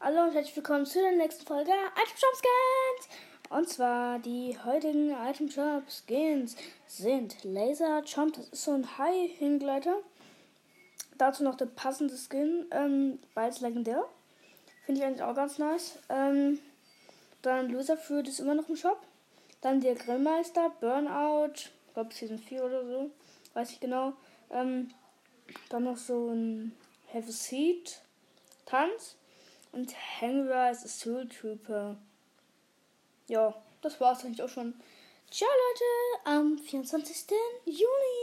Hallo und herzlich willkommen zu der nächsten Folge Item Shop Skins. Und zwar die heutigen Item Shop Skins sind Laser Chomp, das ist so ein High-Hingleiter. Dazu noch der passende Skin, ähm, beides legendär. Finde ich eigentlich auch ganz nice. Ähm, dann Loser Fruit ist immer noch im Shop. Dann der Grillmeister, Burnout, ich glaube Season 4 oder so, weiß ich genau. Ähm, dann noch so ein a Seat, Tanz. Und Hangrise ist Soul Trooper. Ja, das war's eigentlich auch schon. Ciao Leute, am 24. Juni.